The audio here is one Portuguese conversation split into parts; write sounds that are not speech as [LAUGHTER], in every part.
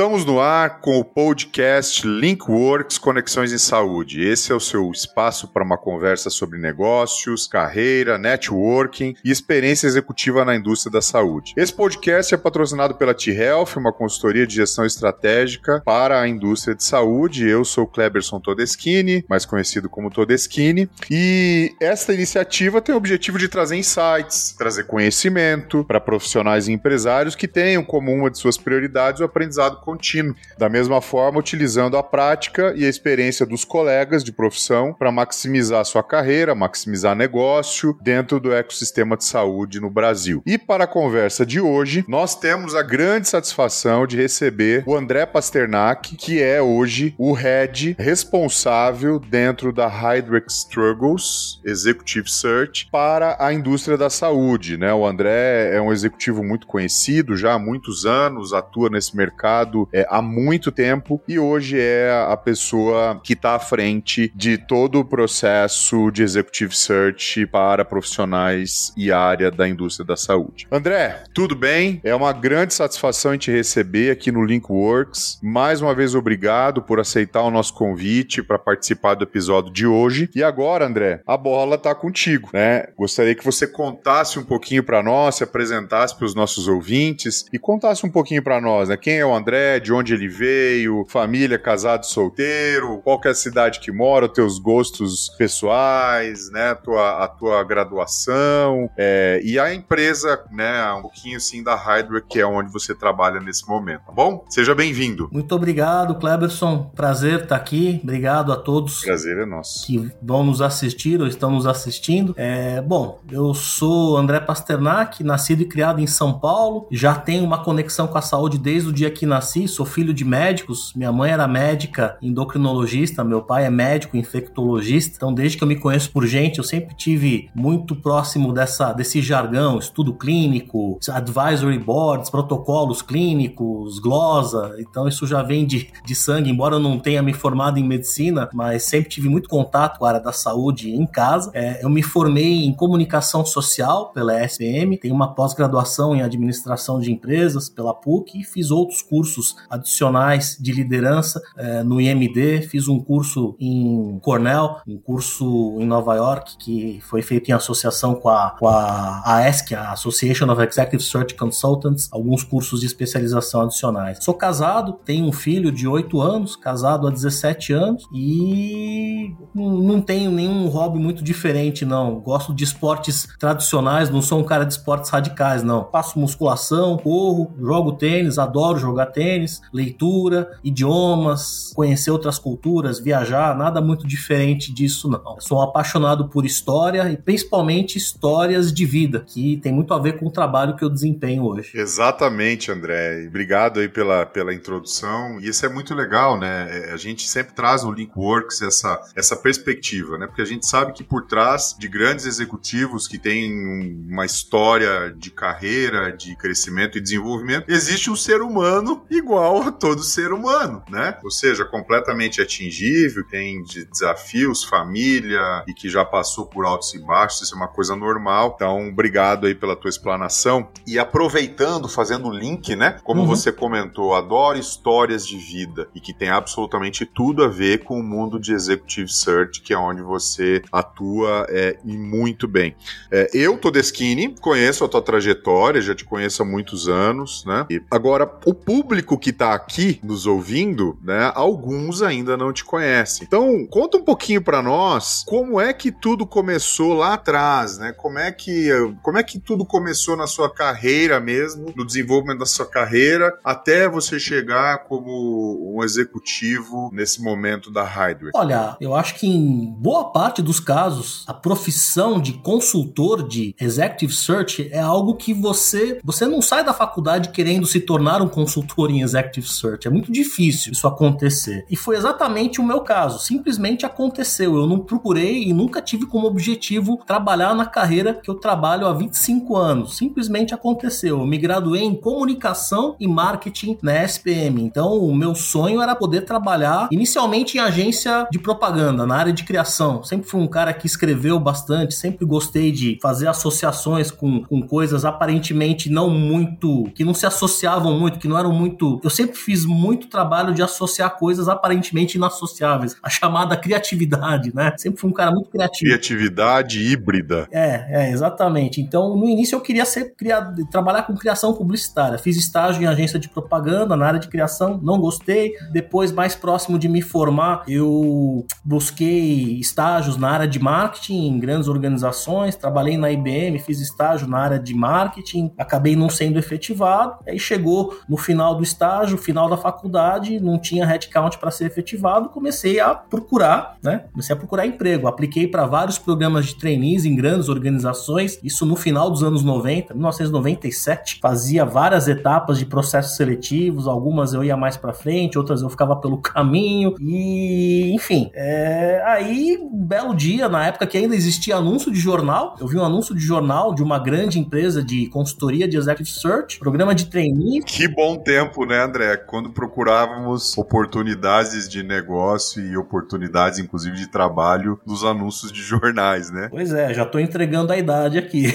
Estamos no ar com o podcast Linkworks Conexões em Saúde. Esse é o seu espaço para uma conversa sobre negócios, carreira, networking e experiência executiva na indústria da saúde. Esse podcast é patrocinado pela T-Health, uma consultoria de gestão estratégica para a indústria de saúde. Eu sou Kleberson Todeschini, mais conhecido como Todeschini, e esta iniciativa tem o objetivo de trazer insights, trazer conhecimento para profissionais e empresários que tenham como uma de suas prioridades o aprendizado contínuo. Da mesma forma, utilizando a prática e a experiência dos colegas de profissão para maximizar sua carreira, maximizar negócio dentro do ecossistema de saúde no Brasil. E para a conversa de hoje, nós temos a grande satisfação de receber o André Pasternak, que é hoje o head responsável dentro da Hydrex Struggles Executive Search para a indústria da saúde. Né? O André é um executivo muito conhecido já há muitos anos, atua nesse mercado é, há muito tempo e hoje é a pessoa que está à frente de todo o processo de executive search para profissionais e área da indústria da saúde. André, tudo bem? É uma grande satisfação em te receber aqui no Linkworks. Mais uma vez, obrigado por aceitar o nosso convite para participar do episódio de hoje. E agora, André, a bola está contigo, né? Gostaria que você contasse um pouquinho para nós, se apresentasse para os nossos ouvintes e contasse um pouquinho para nós, né? Quem é o André, de onde ele veio, família, casado, solteiro, qual é a cidade que mora, teus gostos pessoais, né, a tua, a tua graduação é, e a empresa, né, um pouquinho assim da Hydra, que é onde você trabalha nesse momento, tá bom? Seja bem-vindo. Muito obrigado, Kleberson. Prazer estar aqui. Obrigado a todos. Prazer é nosso. Que vão nos assistir ou estão nos assistindo. É, bom, eu sou André Pasternak, nascido e criado em São Paulo. Já tenho uma conexão com a saúde desde o dia que nasci, sou filho de médicos. Minha mãe era médica endocrinologista, meu pai é médico infectologista. Então, desde que eu me conheço por gente, eu sempre tive muito próximo dessa, desse jargão, estudo clínico, advisory boards, protocolos clínicos, glosa. Então, isso já vem de, de sangue, embora eu não tenha me formado em medicina, mas sempre tive muito contato com a área da saúde em casa. É, eu me formei em comunicação social pela SPM, tenho uma pós-graduação em administração de empresas pela PUC e fiz outros cursos cursos adicionais de liderança é, no IMD, fiz um curso em Cornell, um curso em Nova York que foi feito em associação com a, com a AESC, a Association of Executive Search Consultants, alguns cursos de especialização adicionais. Sou casado, tenho um filho de 8 anos, casado há 17 anos e não tenho nenhum hobby muito diferente, não. Gosto de esportes tradicionais, não sou um cara de esportes radicais, não. Faço musculação, corro, jogo tênis, adoro jogar tênis, leitura, idiomas, conhecer outras culturas, viajar, nada muito diferente disso não. Eu sou apaixonado por história e principalmente histórias de vida, que tem muito a ver com o trabalho que eu desempenho hoje. Exatamente, André. Obrigado aí pela, pela introdução. E isso é muito legal, né? É, a gente sempre traz no Linkworks essa, essa perspectiva, né? Porque a gente sabe que por trás de grandes executivos que têm uma história de carreira, de crescimento e desenvolvimento, existe um ser humano igual a todo ser humano, né? Ou seja, completamente atingível, tem desafios, família e que já passou por altos e baixos, isso é uma coisa normal. Então, obrigado aí pela tua explanação. E aproveitando, fazendo o link, né? Como uhum. você comentou, adoro histórias de vida e que tem absolutamente tudo a ver com o mundo de Executive Search, que é onde você atua é, e muito bem. É, eu, Todeschini, conheço a tua trajetória, já te conheço há muitos anos, né? E agora, o público público que tá aqui nos ouvindo, né, alguns ainda não te conhecem. Então, conta um pouquinho para nós como é que tudo começou lá atrás, né? Como é que como é que tudo começou na sua carreira mesmo, no desenvolvimento da sua carreira, até você chegar como um executivo nesse momento da Hydra? Olha, eu acho que em boa parte dos casos, a profissão de consultor de executive search é algo que você você não sai da faculdade querendo se tornar um consultor for Executive Search. É muito difícil isso acontecer. E foi exatamente o meu caso. Simplesmente aconteceu. Eu não procurei e nunca tive como objetivo trabalhar na carreira que eu trabalho há 25 anos. Simplesmente aconteceu. Eu me graduei em comunicação e marketing na SPM. Então, o meu sonho era poder trabalhar inicialmente em agência de propaganda, na área de criação. Sempre fui um cara que escreveu bastante, sempre gostei de fazer associações com, com coisas aparentemente não muito, que não se associavam muito, que não eram muito. Eu sempre fiz muito trabalho de associar coisas aparentemente inassociáveis. A chamada criatividade, né? Sempre fui um cara muito criativo. Criatividade híbrida. É, é, exatamente. Então, no início eu queria ser criado, trabalhar com criação publicitária. Fiz estágio em agência de propaganda na área de criação, não gostei. Depois, mais próximo de me formar, eu busquei estágios na área de marketing em grandes organizações. Trabalhei na IBM, fiz estágio na área de marketing, acabei não sendo efetivado. Aí chegou no final do estágio, final da faculdade, não tinha headcount para ser efetivado, comecei a procurar, né? Comecei a procurar emprego. Apliquei para vários programas de trainees em grandes organizações, isso no final dos anos 90, 1997. Fazia várias etapas de processos seletivos, algumas eu ia mais para frente, outras eu ficava pelo caminho, e enfim. É... Aí, um belo dia, na época que ainda existia anúncio de jornal, eu vi um anúncio de jornal de uma grande empresa de consultoria de executive search, programa de trainee. Que bom tempo, né, André? Quando procurávamos oportunidades de negócio e oportunidades, inclusive, de trabalho nos anúncios de jornais, né? Pois é, já tô entregando a idade aqui.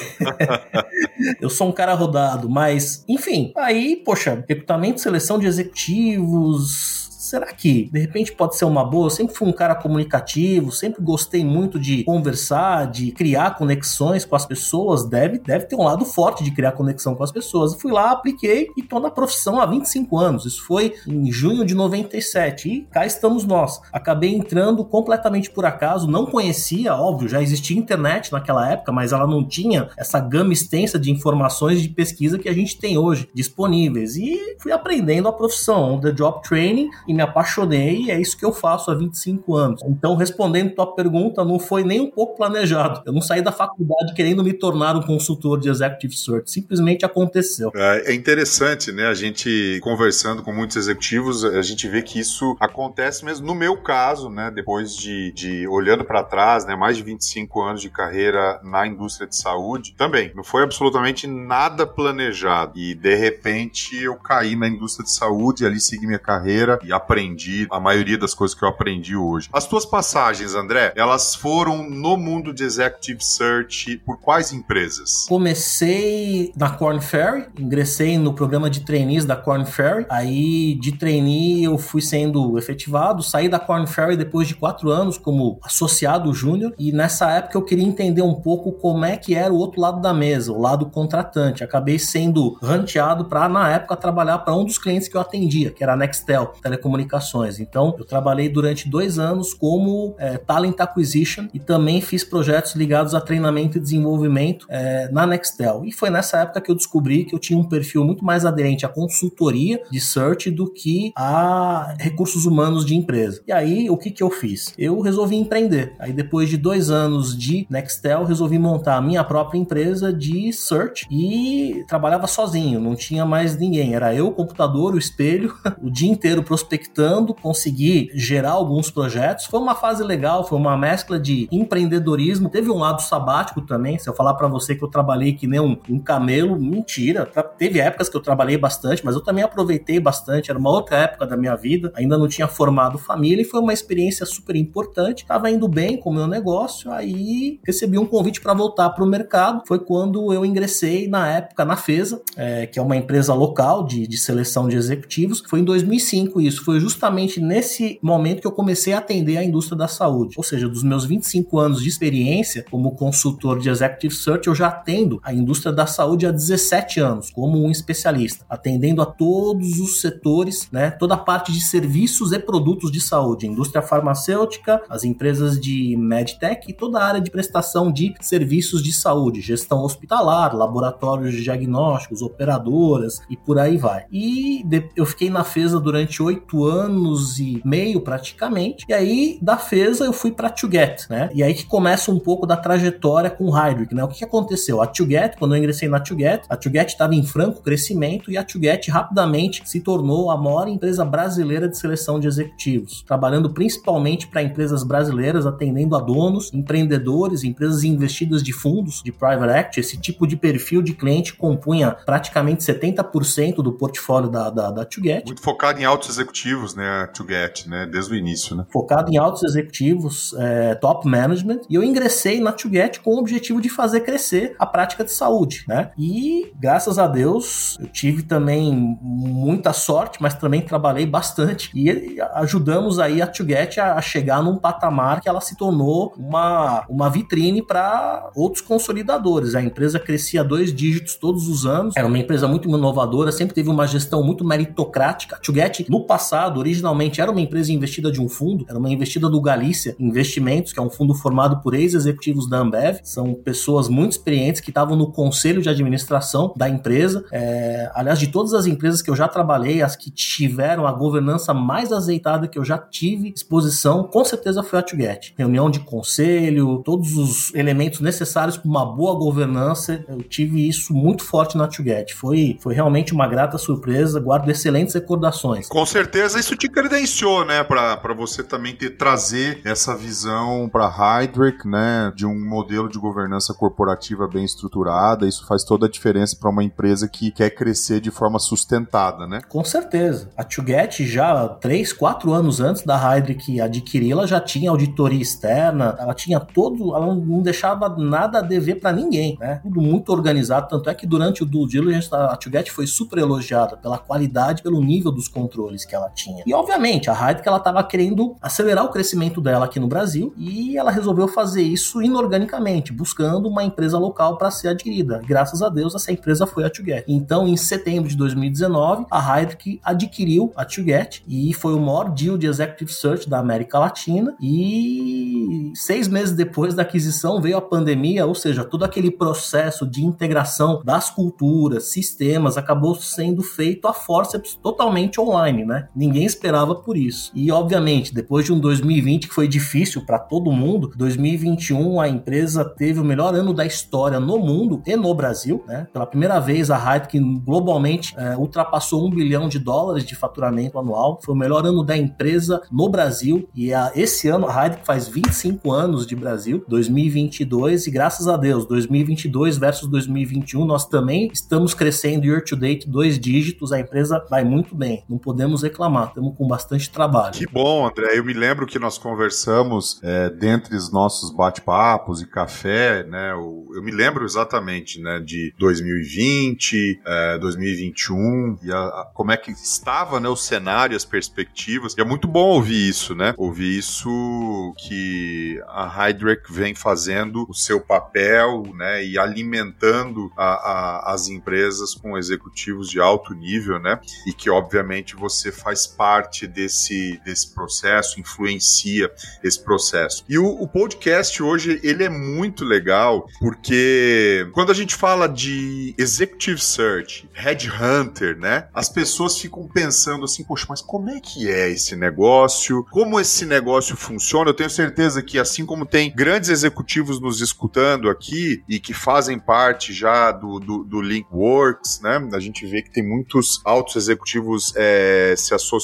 [LAUGHS] eu sou um cara rodado, mas, enfim, aí, poxa, recrutamento, seleção de executivos, será que de repente pode ser uma boa? Eu sempre fui um cara comunicativo, sempre gostei muito de conversar, de criar conexões com as pessoas. Deve, deve ter um lado forte de criar conexão com as pessoas. fui lá, apliquei e tô na profissão há 25 anos. Isso foi em junho de 97 e cá estamos nós. Acabei entrando completamente por acaso, não conhecia, óbvio, já existia internet naquela época, mas ela não tinha essa gama extensa de informações de pesquisa que a gente tem hoje disponíveis. E fui aprendendo a profissão, on the job training e me apaixonei e é isso que eu faço há 25 anos. Então, respondendo tua pergunta, não foi nem um pouco planejado. Eu não saí da faculdade querendo me tornar um consultor de executive search, simplesmente aconteceu. É, é interessante, né? A gente conversando com muitos executivos, a gente vê que isso acontece mesmo. No meu caso, né? Depois de, de olhando para trás, né? Mais de 25 anos de carreira na indústria de saúde, também não foi absolutamente nada planejado. E de repente eu caí na indústria de saúde, ali segui minha carreira e a aprendi, a maioria das coisas que eu aprendi hoje. As tuas passagens, André, elas foram no mundo de executive search por quais empresas? Comecei na Corn Ferry, ingressei no programa de trainees da Corn Ferry. Aí de trainee eu fui sendo efetivado, saí da Corn Ferry depois de quatro anos como associado júnior e nessa época eu queria entender um pouco como é que era o outro lado da mesa, o lado contratante. Acabei sendo ranteado para na época trabalhar para um dos clientes que eu atendia, que era a Nextel, telecomunicações comunicações. Então, eu trabalhei durante dois anos como é, Talent Acquisition e também fiz projetos ligados a treinamento e desenvolvimento é, na Nextel. E foi nessa época que eu descobri que eu tinha um perfil muito mais aderente à consultoria de search do que a recursos humanos de empresa. E aí, o que, que eu fiz? Eu resolvi empreender. Aí, depois de dois anos de Nextel, resolvi montar a minha própria empresa de search e trabalhava sozinho, não tinha mais ninguém. Era eu, o computador, o espelho, [LAUGHS] o dia inteiro prospectando conectando, consegui gerar alguns projetos. Foi uma fase legal, foi uma mescla de empreendedorismo. Teve um lado sabático também. Se eu falar para você que eu trabalhei que nem um, um camelo, mentira. Teve épocas que eu trabalhei bastante, mas eu também aproveitei bastante. Era uma outra época da minha vida. Ainda não tinha formado família e foi uma experiência super importante. Tava indo bem com o meu negócio, aí recebi um convite para voltar para o mercado. Foi quando eu ingressei na época na FESA, é, que é uma empresa local de, de seleção de executivos. Foi em 2005 isso. Foi foi justamente nesse momento que eu comecei a atender a indústria da saúde. Ou seja, dos meus 25 anos de experiência como consultor de Executive Search, eu já atendo a indústria da saúde há 17 anos, como um especialista, atendendo a todos os setores, né, toda a parte de serviços e produtos de saúde, indústria farmacêutica, as empresas de medtech e toda a área de prestação de serviços de saúde, gestão hospitalar, laboratórios de diagnósticos, operadoras e por aí vai. E eu fiquei na FESA durante oito anos e meio praticamente. E aí, da FESA, eu fui para Tuget, né? E aí que começa um pouco da trajetória com o Heidrich, né? O que, aconteceu? A Tuget, quando eu ingressei na Tuget, a Tuget estava em franco crescimento e a Tuget rapidamente se tornou a maior empresa brasileira de seleção de executivos, trabalhando principalmente para empresas brasileiras, atendendo a donos, empreendedores, empresas investidas de fundos, de private equity. Esse tipo de perfil de cliente compunha praticamente 70% do portfólio da, da, da Tuget. Muito focado em altos executivos executivos, né, To Get, né, desde o início, né? Focado em altos executivos, é, top management, e eu ingressei na To Get com o objetivo de fazer crescer a prática de saúde, né? E graças a Deus eu tive também muita sorte, mas também trabalhei bastante e ajudamos aí a To Get a, a chegar num patamar que ela se tornou uma, uma vitrine para outros consolidadores. A empresa crescia dois dígitos todos os anos, era uma empresa muito inovadora, sempre teve uma gestão muito meritocrática. A To Get, no passado, originalmente era uma empresa investida de um fundo, era uma investida do Galícia Investimentos, que é um fundo formado por ex-executivos da Ambev, são pessoas muito experientes que estavam no conselho de administração da empresa. É, aliás, de todas as empresas que eu já trabalhei, as que tiveram a governança mais azeitada que eu já tive exposição, com certeza foi a To Get. Reunião de conselho, todos os elementos necessários para uma boa governança, eu tive isso muito forte na To Get. Foi, foi realmente uma grata surpresa, guardo excelentes recordações. Com certeza isso te credenciou, né, para você também ter trazer essa visão para Hydric, né, de um modelo de governança corporativa bem estruturada. Isso faz toda a diferença para uma empresa que quer crescer de forma sustentada, né? Com certeza. A To Get já três, quatro anos antes da Hydric adquirir, ela já tinha auditoria externa, ela tinha todo, ela não deixava nada a dever para ninguém, né? Tudo muito organizado, tanto é que durante o due diligence a To Get foi super elogiada pela qualidade, pelo nível dos controles que ela tinha. E obviamente, a Hydric ela estava querendo acelerar o crescimento dela aqui no Brasil e ela resolveu fazer isso inorganicamente, buscando uma empresa local para ser adquirida. Graças a Deus, essa empresa foi a To Get. Então, em setembro de 2019, a Hydric adquiriu a To Get e foi o maior deal de executive search da América Latina. E seis meses depois da aquisição veio a pandemia, ou seja, todo aquele processo de integração das culturas, sistemas, acabou sendo feito a forceps totalmente online, né? Ninguém esperava por isso. E obviamente, depois de um 2020 que foi difícil para todo mundo, 2021 a empresa teve o melhor ano da história no mundo e no Brasil, né? Pela primeira vez a Heineken globalmente é, ultrapassou um bilhão de dólares de faturamento anual. Foi o melhor ano da empresa no Brasil e a, esse ano a Heineken faz 25 anos de Brasil, 2022 e graças a Deus, 2022 versus 2021 nós também estamos crescendo year to date dois dígitos. A empresa vai muito bem, não podemos reclamar, estamos com bastante trabalho. Que bom, André. Eu me lembro que nós conversamos é, dentre os nossos bate-papos e café, né? Eu, eu, me lembro exatamente, né, de 2020, é, 2021 e a, a, como é que estava, né, o cenário, as perspectivas. E é muito bom ouvir isso, né? Ouvir isso que a Hydrec vem fazendo o seu papel, né, e alimentando a, as empresas com executivos de alto nível, né? E que obviamente você faz parte desse, desse processo, influencia esse processo. E o, o podcast hoje ele é muito legal porque quando a gente fala de executive search, headhunter, né? As pessoas ficam pensando assim, poxa, mas como é que é esse negócio? Como esse negócio funciona? Eu tenho certeza que assim como tem grandes executivos nos escutando aqui e que fazem parte já do, do, do Linkworks, né? A gente vê que tem muitos altos executivos é, se associando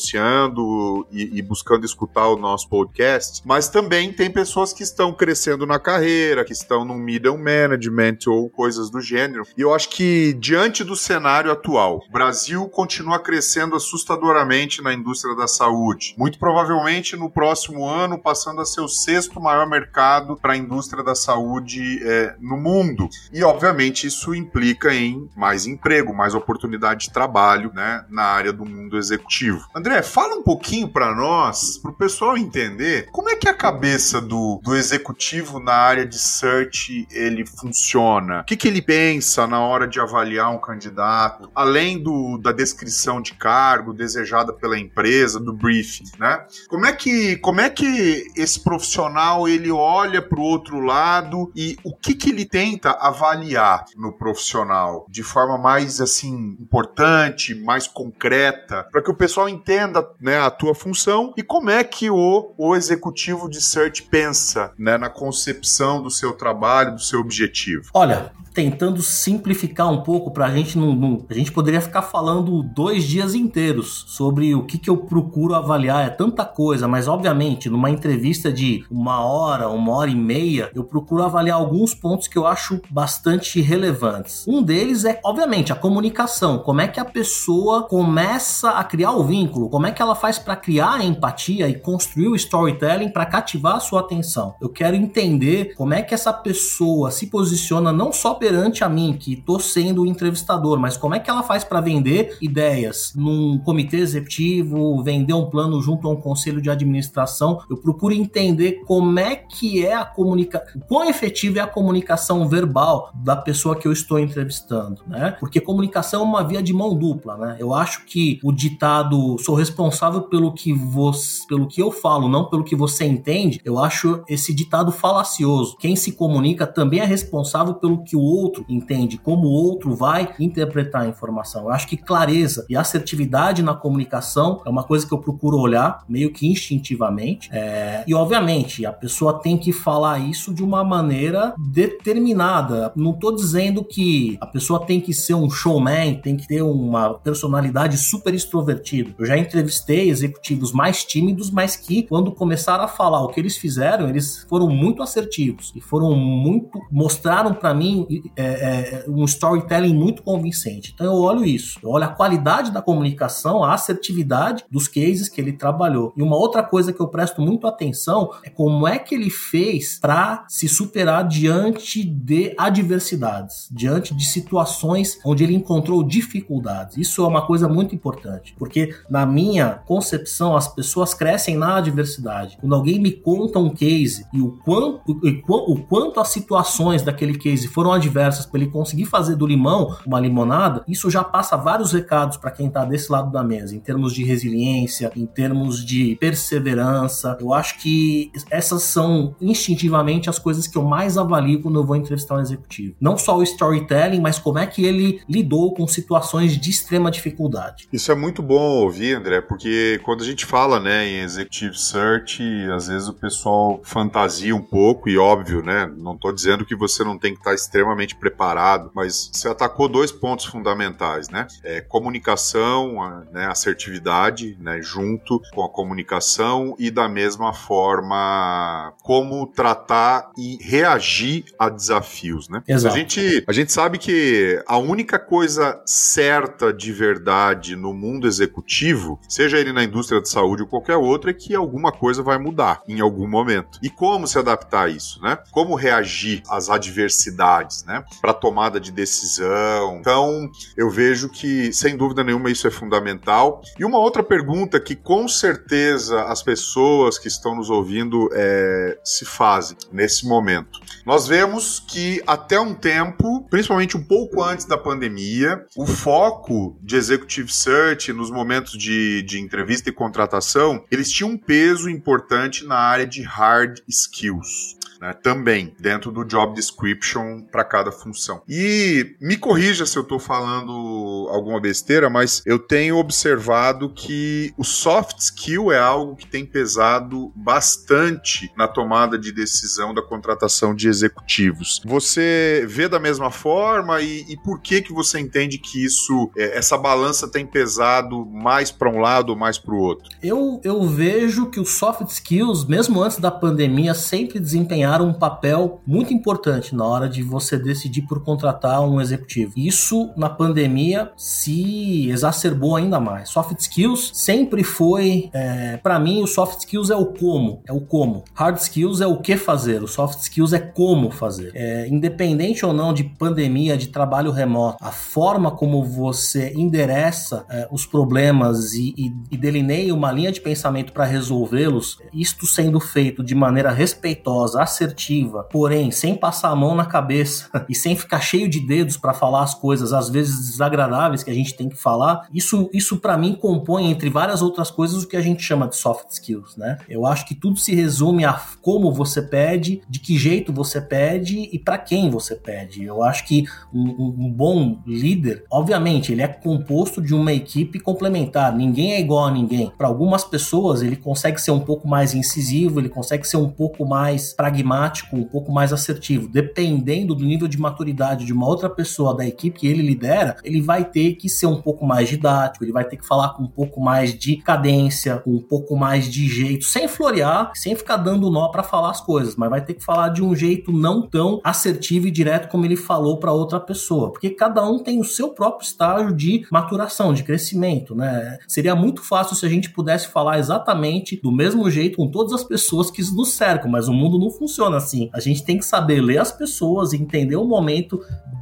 e, e buscando escutar o nosso podcast, mas também tem pessoas que estão crescendo na carreira, que estão no middle management ou coisas do gênero. E eu acho que diante do cenário atual, o Brasil continua crescendo assustadoramente na indústria da saúde. Muito provavelmente no próximo ano passando a ser o sexto maior mercado para a indústria da saúde é, no mundo. E obviamente isso implica em mais emprego, mais oportunidade de trabalho, né, na área do mundo executivo. André, fala um pouquinho para nós, para o pessoal entender como é que a cabeça do, do executivo na área de search ele funciona. O que, que ele pensa na hora de avaliar um candidato, além do, da descrição de cargo desejada pela empresa, do briefing, né? Como é que, como é que esse profissional ele olha para o outro lado e o que, que ele tenta avaliar no profissional de forma mais assim importante, mais concreta, para que o pessoal entenda né, a tua função e como é que o, o executivo de search pensa né, na concepção do seu trabalho, do seu objetivo? Olha, tentando simplificar um pouco para a gente não, não, a gente poderia ficar falando dois dias inteiros sobre o que, que eu procuro avaliar é tanta coisa mas obviamente numa entrevista de uma hora uma hora e meia eu procuro avaliar alguns pontos que eu acho bastante relevantes. Um deles é obviamente a comunicação. Como é que a pessoa começa a criar o vínculo como é que ela faz para criar a empatia e construir o storytelling para cativar a sua atenção? Eu quero entender como é que essa pessoa se posiciona não só perante a mim, que estou sendo o entrevistador, mas como é que ela faz para vender ideias num comitê executivo, vender um plano junto a um conselho de administração. Eu procuro entender como é que é a comunicação, quão efetiva é a comunicação verbal da pessoa que eu estou entrevistando, né? Porque comunicação é uma via de mão dupla, né? Eu acho que o ditado sou responsável pelo que você, pelo que eu falo, não pelo que você entende, eu acho esse ditado falacioso. Quem se comunica também é responsável pelo que o outro entende, como o outro vai interpretar a informação. Eu acho que clareza e assertividade na comunicação é uma coisa que eu procuro olhar meio que instintivamente. É... e obviamente a pessoa tem que falar isso de uma maneira determinada. Não estou dizendo que a pessoa tem que ser um showman, tem que ter uma personalidade super extrovertida. Eu já entrevistei executivos mais tímidos, mas que quando começaram a falar o que eles fizeram, eles foram muito assertivos e foram muito mostraram para mim é, é, um storytelling muito convincente. Então eu olho isso, eu olho a qualidade da comunicação, a assertividade dos cases que ele trabalhou. E uma outra coisa que eu presto muito atenção é como é que ele fez para se superar diante de adversidades, diante de situações onde ele encontrou dificuldades. Isso é uma coisa muito importante, porque na minha concepção as pessoas crescem na adversidade. Quando alguém me conta um case e o quanto, o quanto as situações daquele case foram adversas para ele conseguir fazer do limão uma limonada, isso já passa vários recados para quem está desse lado da mesa, em termos de resiliência, em termos de perseverança. Eu acho que essas são instintivamente as coisas que eu mais avalio quando eu vou entrevistar um executivo. Não só o storytelling, mas como é que ele lidou com situações de extrema dificuldade. Isso é muito bom ouvir, André, porque quando a gente fala, né, em executive search, às vezes o pessoal fantasia um pouco e óbvio, né, não estou dizendo que você não tem que estar extremamente preparado, mas você atacou dois pontos fundamentais, né? É, comunicação, né, assertividade, né, junto com a comunicação e da mesma forma como tratar e reagir a desafios, né? Exato. A gente, a gente sabe que a única coisa certa de verdade no mundo executivo, seja ele na indústria de saúde ou qualquer outra, é que alguma coisa vai mudar em algum momento. E como se adaptar a isso, né? Como reagir às adversidades, né? Para tomada de decisão. Então, eu vejo que, sem dúvida nenhuma, isso é fundamental. E uma outra pergunta que com certeza as pessoas que estão nos ouvindo é, se fazem nesse momento. Nós vemos que até um tempo, principalmente um pouco antes da pandemia, o foco de executive search nos momentos de, de entrevista e contratação, eles tinham um peso importante na área de hard skills né, também dentro do job description para cada função. E me corrija se eu estou falando alguma besteira, mas eu tenho observado que o soft skill é algo que tem pesado bastante na tomada de decisão da contratação de executivos. Você vê da mesma forma e, e por que que você entende que isso, é, essa balança tem pesado mais para um lado ou mais para o outro? Eu, eu vejo que os soft skills, mesmo antes da pandemia, sempre desempenharam um papel muito importante na hora de você decidir por contratar um executivo. Isso na pandemia se exacerbou ainda mais. Soft skills sempre foi, é, para mim, o soft skills é o como, é o como. Hard skills é o que fazer, o soft skills é como fazer. É, independente ou não de pandemia, de trabalho remoto, a forma como você endereça é, os problemas e, e, e delineia uma linha de pensamento para resolvê-los, isto sendo feito de maneira respeitosa, assertiva, porém sem passar a mão na cabeça [LAUGHS] e sem ficar cheio de dedos para falar as coisas às vezes desagradáveis que a gente tem que falar, isso isso para mim compõe entre várias outras coisas o que a gente chama de soft skills, né? Eu acho que tudo se resume a como você pede, de que jeito você pede e para quem você pede. Eu acho que um, um bom líder, obviamente, ele é composto de uma equipe complementar. Ninguém é igual a ninguém. Para algumas pessoas ele consegue ser um pouco mais incisivo, ele consegue ser um pouco mais pragmático pragmático, um pouco mais assertivo. Dependendo do nível de maturidade de uma outra pessoa da equipe que ele lidera, ele vai ter que ser um pouco mais didático, ele vai ter que falar com um pouco mais de cadência, com um pouco mais de jeito, sem florear, sem ficar dando nó para falar as coisas, mas vai ter que falar de um jeito não tão assertivo e direto como ele falou para outra pessoa, porque cada um tem o seu próprio estágio de maturação, de crescimento, né? Seria muito fácil se a gente pudesse falar exatamente do mesmo jeito com todas as pessoas que nos cercam, mas o mundo não funciona assim. A gente tem que saber ler as pessoas entender o momento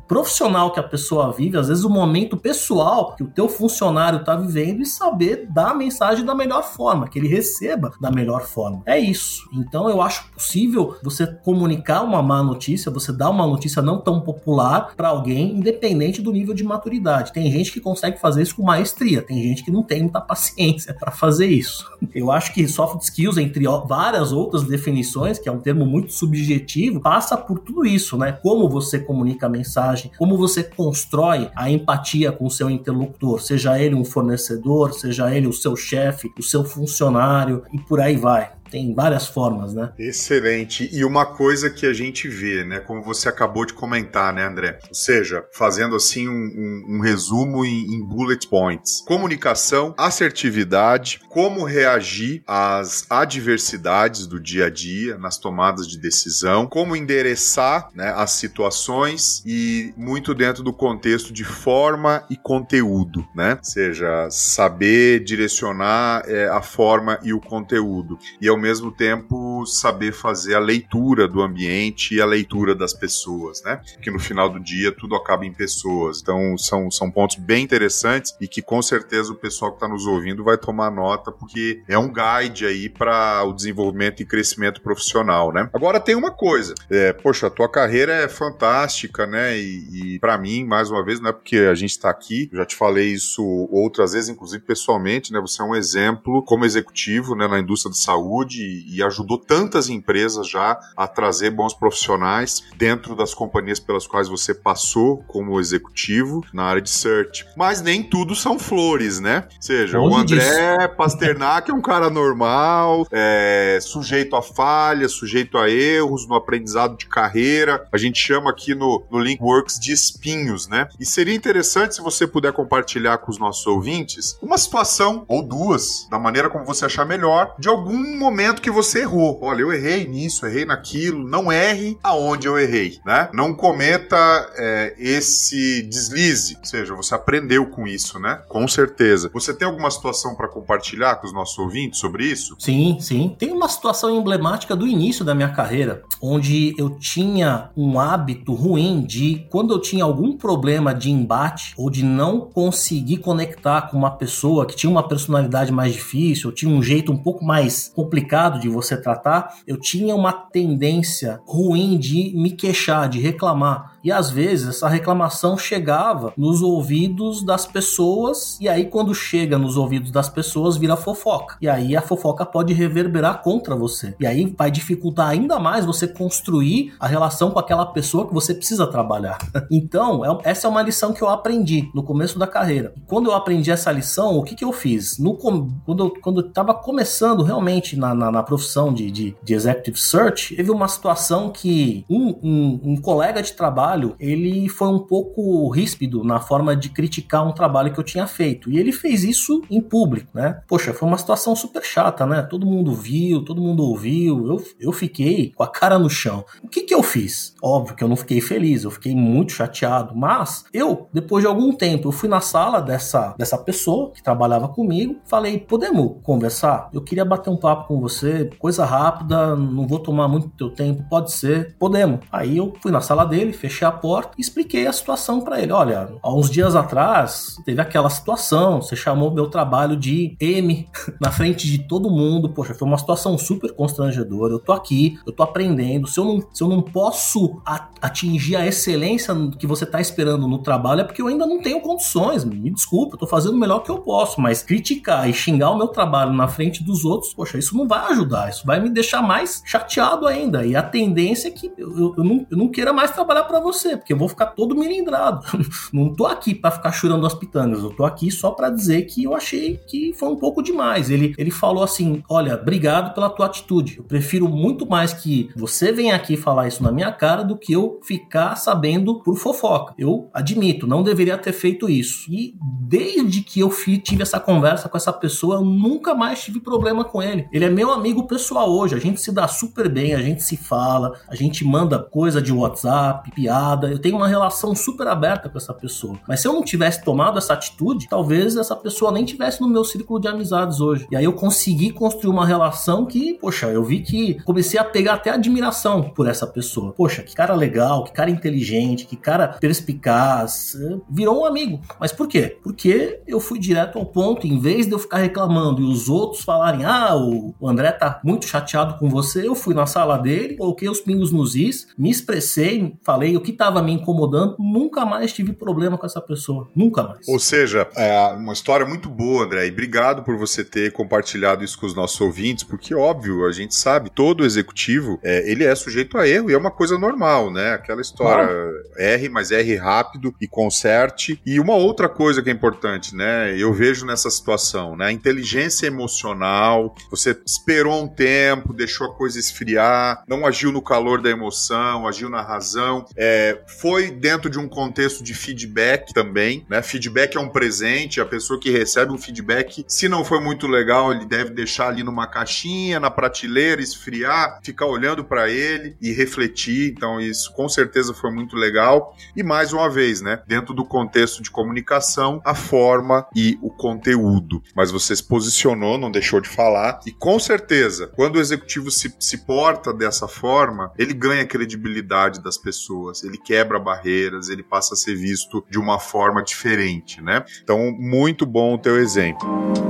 profissional que a pessoa vive, às vezes o momento pessoal que o teu funcionário está vivendo e saber dar a mensagem da melhor forma, que ele receba da melhor forma. É isso. Então eu acho possível você comunicar uma má notícia, você dar uma notícia não tão popular para alguém, independente do nível de maturidade. Tem gente que consegue fazer isso com maestria, tem gente que não tem muita paciência para fazer isso. Eu acho que soft skills, entre várias outras definições, que é um termo muito subjetivo, passa por tudo isso, né? Como você comunica a mensagem como você constrói a empatia com o seu interlocutor, seja ele um fornecedor, seja ele o seu chefe, o seu funcionário e por aí vai tem várias formas, né? Excelente. E uma coisa que a gente vê, né, como você acabou de comentar, né, André? Ou seja, fazendo assim um, um, um resumo em, em, bullet points: comunicação, assertividade, como reagir às adversidades do dia a dia, nas tomadas de decisão, como endereçar né, as situações e muito dentro do contexto de forma e conteúdo, né? Ou seja, saber direcionar é, a forma e o conteúdo. E ao mesmo tempo saber fazer a leitura do ambiente e a leitura das pessoas, né? Que no final do dia tudo acaba em pessoas. Então são, são pontos bem interessantes e que com certeza o pessoal que está nos ouvindo vai tomar nota porque é um guide aí para o desenvolvimento e crescimento profissional, né? Agora tem uma coisa, é, poxa, a tua carreira é fantástica, né? E, e para mim, mais uma vez, não é porque a gente está aqui, já te falei isso outras vezes, inclusive pessoalmente, né? Você é um exemplo como executivo, né, na indústria de saúde saúde e ajudou tantas empresas já a trazer bons profissionais dentro das companhias pelas quais você passou como executivo na área de search. Mas nem tudo são flores, né? Ou seja, Onde o André? [LAUGHS] Pasternak é um cara normal, é, sujeito a falhas, sujeito a erros no aprendizado de carreira. A gente chama aqui no, no Linkworks de espinhos, né? E seria interessante se você puder compartilhar com os nossos ouvintes uma situação ou duas, da maneira como você achar melhor, de algum momento momento que você errou. Olha, eu errei nisso, errei naquilo. Não erre aonde eu errei, né? Não cometa é, esse deslize. Ou seja, você aprendeu com isso, né? Com certeza. Você tem alguma situação para compartilhar com os nossos ouvintes sobre isso? Sim, sim. Tem uma situação emblemática do início da minha carreira, onde eu tinha um hábito ruim de quando eu tinha algum problema de embate ou de não conseguir conectar com uma pessoa que tinha uma personalidade mais difícil, ou tinha um jeito um pouco mais complicado complicado de você tratar, eu tinha uma tendência ruim de me queixar, de reclamar. E às vezes essa reclamação chegava nos ouvidos das pessoas, e aí quando chega nos ouvidos das pessoas vira fofoca. E aí a fofoca pode reverberar contra você. E aí vai dificultar ainda mais você construir a relação com aquela pessoa que você precisa trabalhar. [LAUGHS] então, é, essa é uma lição que eu aprendi no começo da carreira. E quando eu aprendi essa lição, o que, que eu fiz? No, quando eu quando estava começando realmente na, na, na profissão de, de, de, Executive Search, teve uma situação que um, um, um colega de trabalho trabalho, ele foi um pouco ríspido na forma de criticar um trabalho que eu tinha feito. E ele fez isso em público, né? Poxa, foi uma situação super chata, né? Todo mundo viu, todo mundo ouviu. Eu, eu fiquei com a cara no chão. O que que eu fiz? Óbvio que eu não fiquei feliz, eu fiquei muito chateado, mas eu, depois de algum tempo, eu fui na sala dessa, dessa pessoa que trabalhava comigo, falei, podemos conversar? Eu queria bater um papo com você, coisa rápida, não vou tomar muito teu tempo, pode ser? Podemos. Aí eu fui na sala dele, fechei fechei a porta e expliquei a situação para ele. Olha, há uns dias atrás teve aquela situação, você chamou meu trabalho de M [LAUGHS] na frente de todo mundo. Poxa, foi uma situação super constrangedora. Eu tô aqui, eu tô aprendendo. Se eu não, se eu não posso atingir a excelência que você tá esperando no trabalho, é porque eu ainda não tenho condições. Me desculpa, eu tô fazendo o melhor que eu posso, mas criticar e xingar o meu trabalho na frente dos outros, poxa, isso não vai ajudar. Isso vai me deixar mais chateado ainda. E a tendência é que eu, eu, não, eu não queira mais trabalhar para você você, porque eu vou ficar todo milindrado. [LAUGHS] Não tô aqui para ficar chorando as pitangas, eu tô aqui só para dizer que eu achei que foi um pouco demais. Ele, ele falou assim: olha, obrigado pela tua atitude. Eu prefiro muito mais que você venha aqui falar isso na minha cara do que eu ficar sabendo por fofoca. Eu admito, não deveria ter feito isso. E desde que eu tive essa conversa com essa pessoa, eu nunca mais tive problema com ele. Ele é meu amigo pessoal hoje, a gente se dá super bem, a gente se fala, a gente manda coisa de WhatsApp, piada. Eu tenho uma relação super aberta com essa pessoa. Mas se eu não tivesse tomado essa atitude, talvez essa pessoa nem tivesse no meu círculo de amizades hoje. E aí eu consegui construir uma relação que, poxa, eu vi que comecei a pegar até admiração por essa pessoa. Poxa, que cara legal, que cara inteligente, que cara perspicaz. Virou um amigo. Mas por quê? Porque eu fui direto ao ponto, em vez de eu ficar reclamando e os outros falarem, ah, o André tá muito chateado com você, eu fui na sala dele, coloquei os pingos nos is, me expressei, falei o que tava me incomodando, nunca mais tive problema com essa pessoa. Nunca mais. Ou seja, é uma história muito boa, André, e obrigado por você ter compartilhado isso com os nossos ouvintes, porque óbvio, a gente sabe, todo executivo, é, ele é sujeito a erro e é uma coisa normal, né? Aquela história, claro. erre, mas erre rápido e conserte. E uma outra coisa que é importante, né? Eu vejo nessa situação, né? A inteligência emocional, você esperou um tempo, deixou a coisa esfriar, não agiu no calor da emoção, agiu na razão, é, foi dentro de um contexto de feedback também, né? Feedback é um presente, a pessoa que recebe um feedback, se não foi muito legal, ele deve deixar ali numa caixinha, na prateleira, esfriar, ficar olhando para ele e refletir. Então, isso com certeza foi muito legal. E mais uma vez, né? Dentro do contexto de comunicação, a forma e o conteúdo. Mas você se posicionou, não deixou de falar, e com certeza, quando o executivo se, se porta dessa forma, ele ganha credibilidade das pessoas, ele quebra barreiras, ele passa a ser visto de uma forma diferente, né? Então, muito bom o teu exemplo.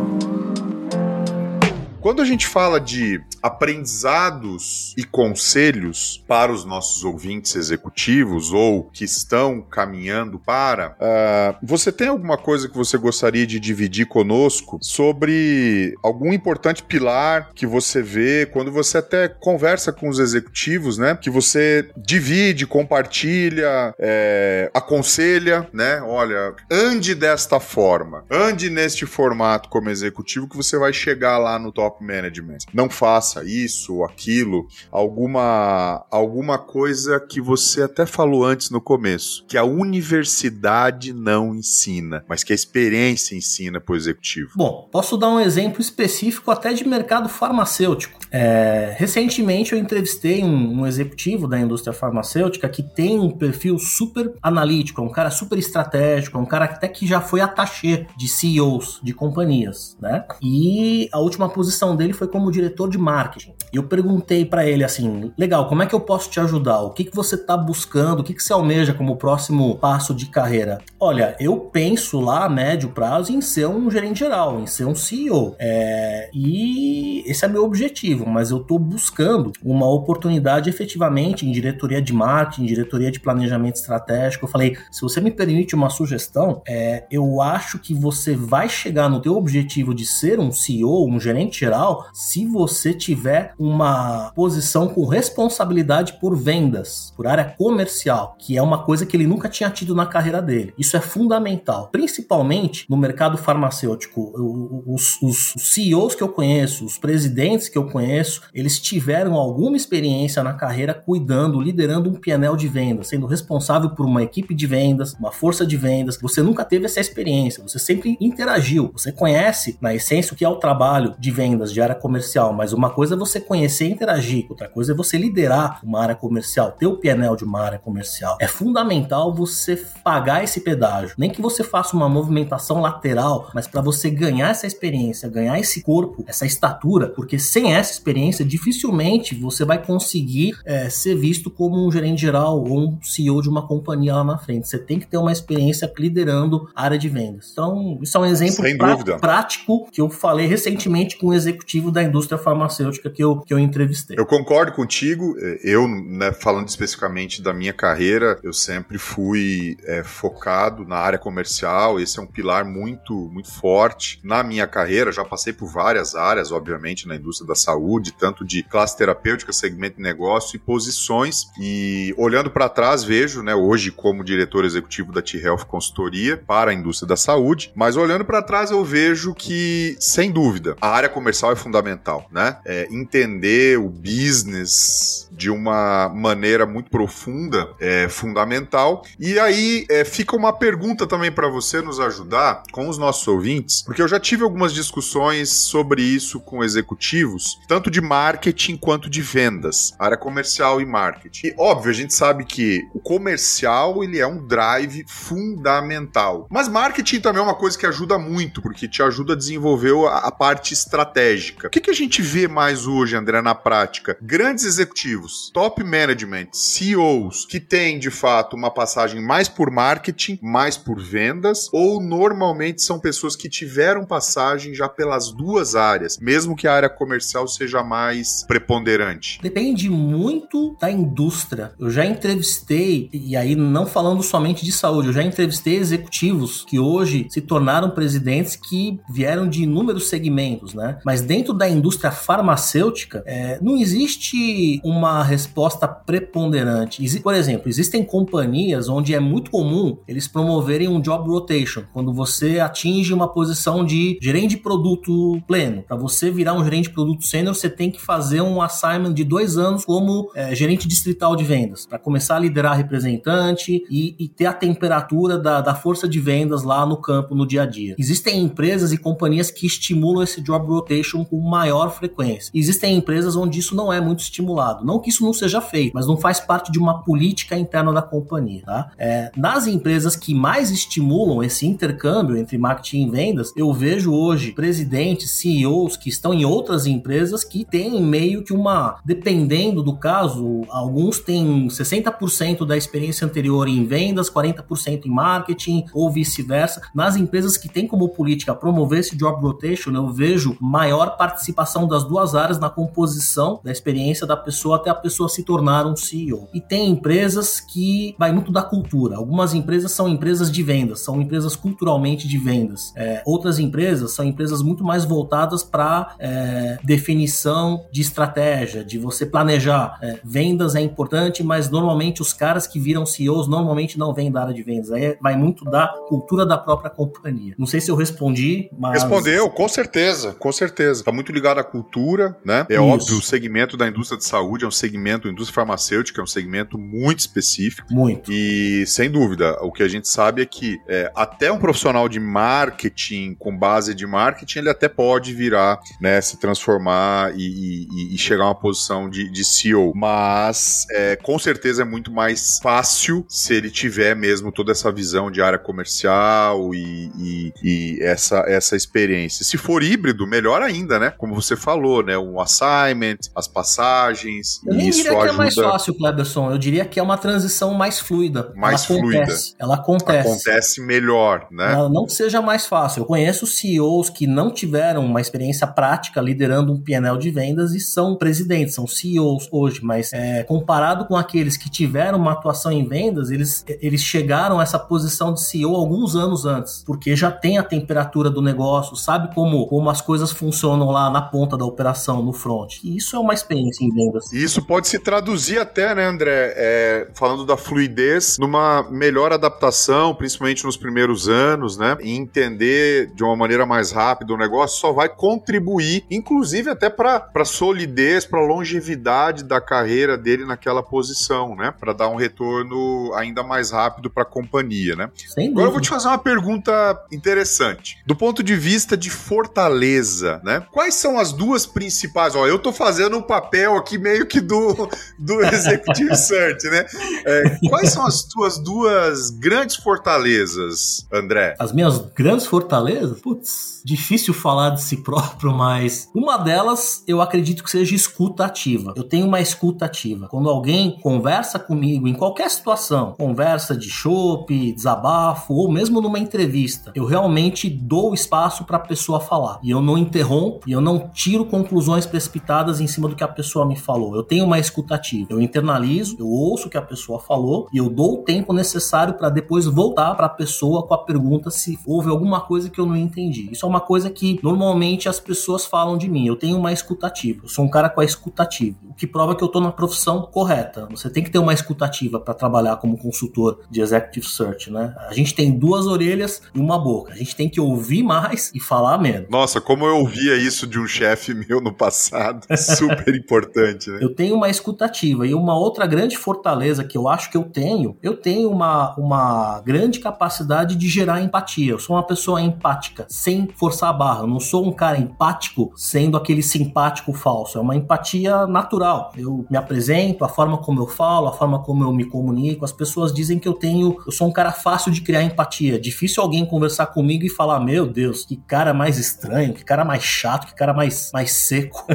Quando a gente fala de aprendizados e conselhos para os nossos ouvintes executivos ou que estão caminhando para, uh, você tem alguma coisa que você gostaria de dividir conosco sobre algum importante pilar que você vê quando você até conversa com os executivos, né? Que você divide, compartilha, é, aconselha, né? Olha, ande desta forma, ande neste formato como executivo que você vai chegar lá no top management. Não faça isso ou aquilo, alguma alguma coisa que você até falou antes no começo, que a universidade não ensina, mas que a experiência ensina para o executivo. Bom, posso dar um exemplo específico até de mercado farmacêutico. É, recentemente eu entrevistei um, um, executivo da indústria farmacêutica que tem um perfil super analítico, é um cara super estratégico, é um cara até que já foi attaché de CEOs de companhias, né? E a última posição posição dele foi como diretor de marketing. E eu perguntei para ele assim: legal, como é que eu posso te ajudar? O que, que você está buscando? O que, que você almeja como próximo passo de carreira? Olha, eu penso lá a médio prazo em ser um gerente geral, em ser um CEO. É, e esse é meu objetivo, mas eu estou buscando uma oportunidade efetivamente em diretoria de marketing, diretoria de planejamento estratégico. Eu falei: se você me permite uma sugestão, é, eu acho que você vai chegar no teu objetivo de ser um CEO, um gerente geral, se você tiver uma posição com responsabilidade por vendas, por área comercial, que é uma coisa que ele nunca tinha tido na carreira dele. Isso é fundamental, principalmente no mercado farmacêutico. Os, os, os CEOs que eu conheço, os presidentes que eu conheço, eles tiveram alguma experiência na carreira cuidando, liderando um PNL de vendas, sendo responsável por uma equipe de vendas, uma força de vendas. Você nunca teve essa experiência, você sempre interagiu, você conhece, na essência, o que é o trabalho de vendas vendas, de área comercial, mas uma coisa é você conhecer e interagir, outra coisa é você liderar uma área comercial, ter o PNL de uma área comercial. É fundamental você pagar esse pedágio. Nem que você faça uma movimentação lateral, mas para você ganhar essa experiência, ganhar esse corpo, essa estatura, porque sem essa experiência, dificilmente você vai conseguir é, ser visto como um gerente geral ou um CEO de uma companhia lá na frente. Você tem que ter uma experiência liderando a área de vendas. Então, isso é um exemplo prático que eu falei recentemente com um executivo da indústria farmacêutica que eu, que eu entrevistei. Eu concordo contigo. Eu, né, falando especificamente da minha carreira, eu sempre fui é, focado na área comercial. Esse é um pilar muito, muito forte na minha carreira. Já passei por várias áreas, obviamente, na indústria da saúde, tanto de classe terapêutica, segmento de negócio e posições. E olhando para trás, vejo, né, hoje como diretor executivo da T-Health Consultoria para a indústria da saúde, mas olhando para trás eu vejo que, sem dúvida, a área comercial é fundamental, né? É, entender o business de uma maneira muito profunda é fundamental. E aí é, fica uma pergunta também para você nos ajudar com os nossos ouvintes, porque eu já tive algumas discussões sobre isso com executivos, tanto de marketing quanto de vendas, área comercial e marketing. E óbvio, a gente sabe que o comercial ele é um drive fundamental, mas marketing também é uma coisa que ajuda muito, porque te ajuda a desenvolver a, a parte estratégica. O que, que a gente vê mais hoje, André, na prática? Grandes executivos top management, CEOs que têm de fato uma passagem mais por marketing, mais por vendas, ou normalmente são pessoas que tiveram passagem já pelas duas áreas, mesmo que a área comercial seja mais preponderante? Depende muito da indústria. Eu já entrevistei, e aí não falando somente de saúde, eu já entrevistei executivos que hoje se tornaram presidentes que vieram de inúmeros segmentos, né? Mas dentro da indústria farmacêutica, é, não existe uma resposta preponderante. Por exemplo, existem companhias onde é muito comum eles promoverem um job rotation, quando você atinge uma posição de gerente de produto pleno. Para você virar um gerente de produto sênior, você tem que fazer um assignment de dois anos como é, gerente distrital de vendas, para começar a liderar representante e, e ter a temperatura da, da força de vendas lá no campo, no dia a dia. Existem empresas e companhias que estimulam esse job rotation com maior frequência. Existem empresas onde isso não é muito estimulado. Não que que isso não seja feito, mas não faz parte de uma política interna da companhia. Tá? É, nas empresas que mais estimulam esse intercâmbio entre marketing e vendas, eu vejo hoje presidentes, CEOs que estão em outras empresas que têm meio que uma, dependendo do caso, alguns têm 60% da experiência anterior em vendas, 40% em marketing ou vice-versa. Nas empresas que têm como política promover esse job rotation, eu vejo maior participação das duas áreas na composição da experiência da pessoa até a pessoa se tornar um CEO. E tem empresas que vai muito da cultura. Algumas empresas são empresas de vendas, são empresas culturalmente de vendas. É, outras empresas são empresas muito mais voltadas para é, definição de estratégia, de você planejar. É, vendas é importante, mas normalmente os caras que viram CEOs normalmente não vêm da área de vendas. Aí vai muito da cultura da própria companhia. Não sei se eu respondi, mas. Respondeu, com certeza, com certeza. Está muito ligado à cultura, né? É Isso. óbvio, o segmento da indústria de saúde é um segmento indústria farmacêutica é um segmento muito específico. Muito. E, sem dúvida, o que a gente sabe é que é, até um profissional de marketing, com base de marketing, ele até pode virar, né, se transformar e, e, e chegar a uma posição de, de CEO. Mas, é, com certeza, é muito mais fácil se ele tiver mesmo toda essa visão de área comercial e, e, e essa, essa experiência. Se for híbrido, melhor ainda, né? Como você falou, né? Um assignment, as passagens. Eu nem diria que é mais fácil, Cleberson. Eu diria que é uma transição mais fluida. Mais ela fluida. Acontece. Ela acontece. Acontece melhor, né? Ela não que seja mais fácil. Eu conheço CEOs que não tiveram uma experiência prática liderando um PNL de vendas e são presidentes, são CEOs hoje, mas é, comparado com aqueles que tiveram uma atuação em vendas, eles, eles chegaram a essa posição de CEO alguns anos antes, porque já tem a temperatura do negócio, sabe como, como as coisas funcionam lá na ponta da operação, no front. E isso é uma experiência em vendas. Isso pode se traduzir até, né, André, é, falando da fluidez, numa melhor adaptação, principalmente nos primeiros anos, né, e entender de uma maneira mais rápida o negócio só vai contribuir, inclusive até para solidez, para longevidade da carreira dele naquela posição, né, para dar um retorno ainda mais rápido para a companhia, né. Agora eu vou te fazer uma pergunta interessante. Do ponto de vista de fortaleza, né, quais são as duas principais? Ó, eu tô fazendo um papel aqui meio que do, do Executive [LAUGHS] Search, né? É, quais são as tuas duas grandes fortalezas, André? As minhas grandes fortalezas? Putz, difícil falar de si próprio, mas uma delas eu acredito que seja escuta ativa. Eu tenho uma escuta ativa. Quando alguém conversa comigo em qualquer situação, conversa de chope, desabafo ou mesmo numa entrevista, eu realmente dou espaço para a pessoa falar. E eu não interrompo e eu não tiro conclusões precipitadas em cima do que a pessoa me falou. Eu tenho uma escuta ativa. Eu internalizo, eu ouço o que a pessoa falou e eu dou o tempo necessário para depois voltar para a pessoa com a pergunta se houve alguma coisa que eu não entendi. Isso é uma coisa que normalmente as pessoas falam de mim. Eu tenho uma escutativa. Eu sou um cara com a escutativa, o que prova que eu estou na profissão correta. Você tem que ter uma escutativa para trabalhar como consultor de executive search, né? A gente tem duas orelhas e uma boca. A gente tem que ouvir mais e falar menos. Nossa, como eu ouvia isso de um chefe meu no passado. [LAUGHS] Super importante, né? Eu tenho uma escutativa e uma outra grande fortaleza que eu acho que eu tenho, eu tenho uma, uma grande capacidade de gerar empatia. Eu sou uma pessoa empática, sem forçar a barra. Eu não sou um cara empático sendo aquele simpático falso. É uma empatia natural. Eu me apresento, a forma como eu falo, a forma como eu me comunico. As pessoas dizem que eu tenho, eu sou um cara fácil de criar empatia. Difícil alguém conversar comigo e falar: Meu Deus, que cara mais estranho, que cara mais chato, que cara mais, mais seco.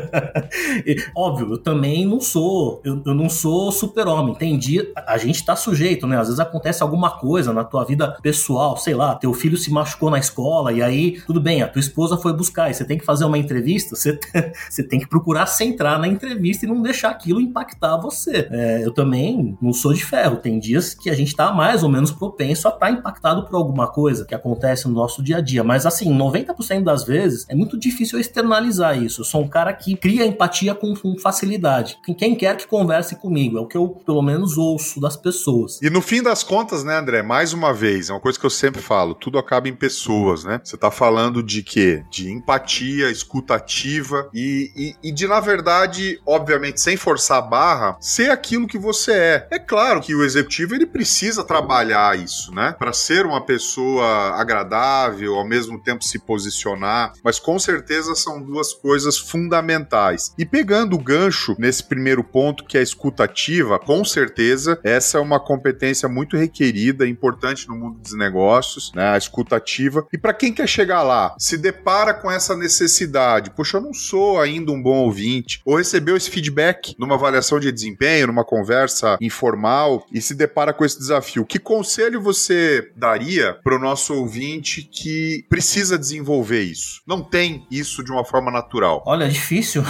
[LAUGHS] Óbvio, eu também não sou, eu, eu não sou super-homem. Tem dia, a gente tá sujeito, né? Às vezes acontece alguma coisa na tua vida pessoal, sei lá, teu filho se machucou na escola e aí, tudo bem, a tua esposa foi buscar e você tem que fazer uma entrevista, você, [LAUGHS] você tem que procurar centrar na entrevista e não deixar aquilo impactar você. É, eu também não sou de ferro. Tem dias que a gente tá mais ou menos propenso a estar tá impactado por alguma coisa que acontece no nosso dia a dia. Mas assim, 90% das vezes é muito difícil eu externalizar isso. Eu sou um cara que cria empatia com, com facilidade. Quem quer que converse comigo, é o que eu pelo menos ouço das pessoas. E no fim das contas, né, André, mais uma vez, é uma coisa que eu sempre falo, tudo acaba em pessoas, né? Você tá falando de quê? De empatia, escutativa e, e, e de, na verdade, obviamente, sem forçar a barra, ser aquilo que você é. É claro que o executivo, ele precisa trabalhar isso, né? Para ser uma pessoa agradável, ao mesmo tempo se posicionar, mas com certeza são duas coisas fundamentais. E pegando o gancho nesse primeiro ponto, que é a escutativa, com certeza essa é uma competência muito requerida, importante no mundo dos negócios, né? A escutativa. E para quem quer chegar lá, se depara com essa necessidade, poxa, eu não sou ainda um bom ouvinte, ou recebeu esse feedback numa avaliação de desempenho, numa conversa informal e se depara com esse desafio, que conselho você daria para o nosso ouvinte que precisa desenvolver isso? Não tem isso de uma forma natural. Olha, é difícil.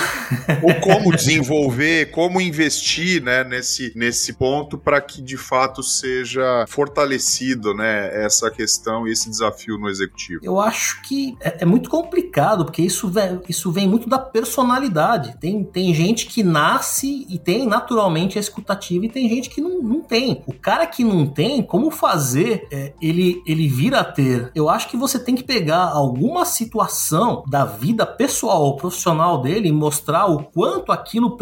Ou como [LAUGHS] desenvolver, como investir né, nesse, nesse ponto para que de fato seja fortalecido né, essa questão e esse desafio no executivo? Eu acho que é, é muito complicado, porque isso vem, isso vem muito da personalidade. Tem, tem gente que nasce e tem naturalmente a escutativa e tem gente que não, não tem. O cara que não tem, como fazer é, ele, ele vir a ter? Eu acho que você tem que pegar alguma situação da vida pessoal ou profissional dele e mostrar o quanto aquilo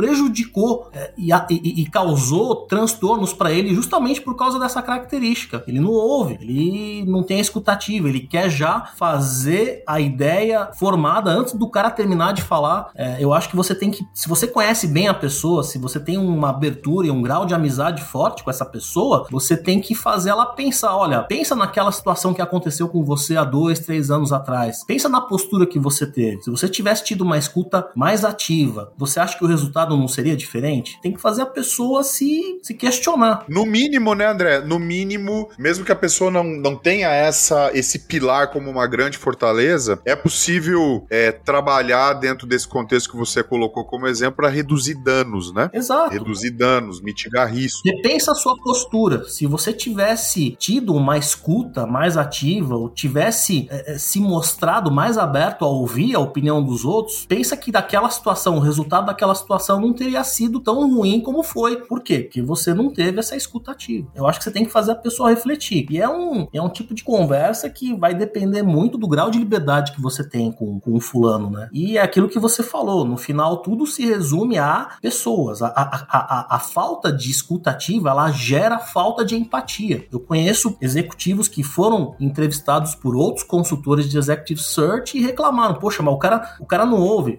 é, e, e, e, causou transtornos para ele justamente por causa dessa característica. Ele não ouve, ele não tem a escutativa, ele quer já fazer a ideia formada antes do cara terminar de falar. É, eu acho que você tem que, se você conhece bem a pessoa, se você tem uma abertura e um grau de amizade forte com essa pessoa, você tem que fazer ela pensar: olha, pensa naquela situação que aconteceu com você há dois, três anos atrás. Pensa na postura que você teve. Se você tivesse tido uma escuta mais ativa, você acha que o resultado não seria diferente? Tem que fazer a pessoa se, se questionar. No mínimo, né, André? No mínimo, mesmo que a pessoa não, não tenha essa, esse pilar como uma grande fortaleza, é possível é, trabalhar dentro desse contexto que você colocou como exemplo para reduzir danos, né? Exato. Reduzir danos, mitigar risco. Repensa a sua postura. Se você tivesse tido uma escuta mais ativa, ou tivesse é, se mostrado mais aberto a ouvir a opinião dos outros, pensa que daquela situação, o resultado daquela situação não teria sido tão ruim como foi. Por quê? Porque você não teve essa escuta ativa. Eu acho que você tem que fazer a pessoa refletir. E é um, é um tipo de conversa que vai depender muito do grau de liberdade que você tem com, com o fulano, né? E é aquilo que você falou, no final tudo se resume a pessoas. A, a, a, a falta de escuta ativa, ela gera falta de empatia. Eu conheço executivos que foram entrevistados por outros consultores de executive search e reclamaram, poxa, mas o cara, o cara não ouve.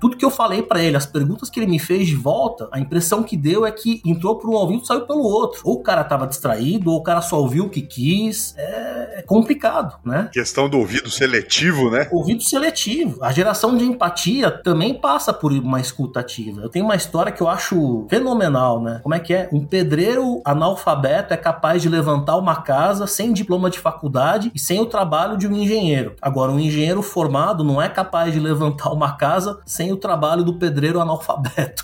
Tudo que eu falei para ele, as perguntas que ele me fez fez de volta, a impressão que deu é que entrou por um ouvido e saiu pelo outro. Ou o cara tava distraído, ou o cara só ouviu o que quis. É, é complicado, né? Questão do ouvido seletivo, né? Ouvido seletivo. A geração de empatia também passa por uma escuta ativa. Eu tenho uma história que eu acho fenomenal, né? Como é que é? Um pedreiro analfabeto é capaz de levantar uma casa sem diploma de faculdade e sem o trabalho de um engenheiro. Agora, um engenheiro formado não é capaz de levantar uma casa sem o trabalho do pedreiro analfabeto.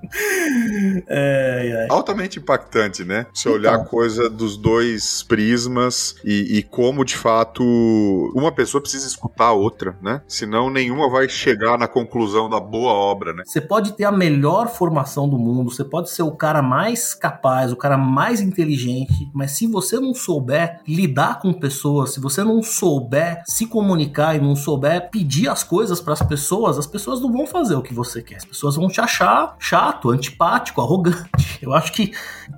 [LAUGHS] é, é. Altamente impactante, né? Se olhar então. a coisa dos dois prismas e, e, como de fato uma pessoa precisa escutar a outra, né? Senão nenhuma vai chegar na conclusão da boa obra, né? Você pode ter a melhor formação do mundo, você pode ser o cara mais capaz, o cara mais inteligente, mas se você não souber lidar com pessoas, se você não souber se comunicar e não souber pedir as coisas para as pessoas, as pessoas não vão fazer o que você quer. As pessoas vão te achar chato, antipático, arrogante. Eu acho que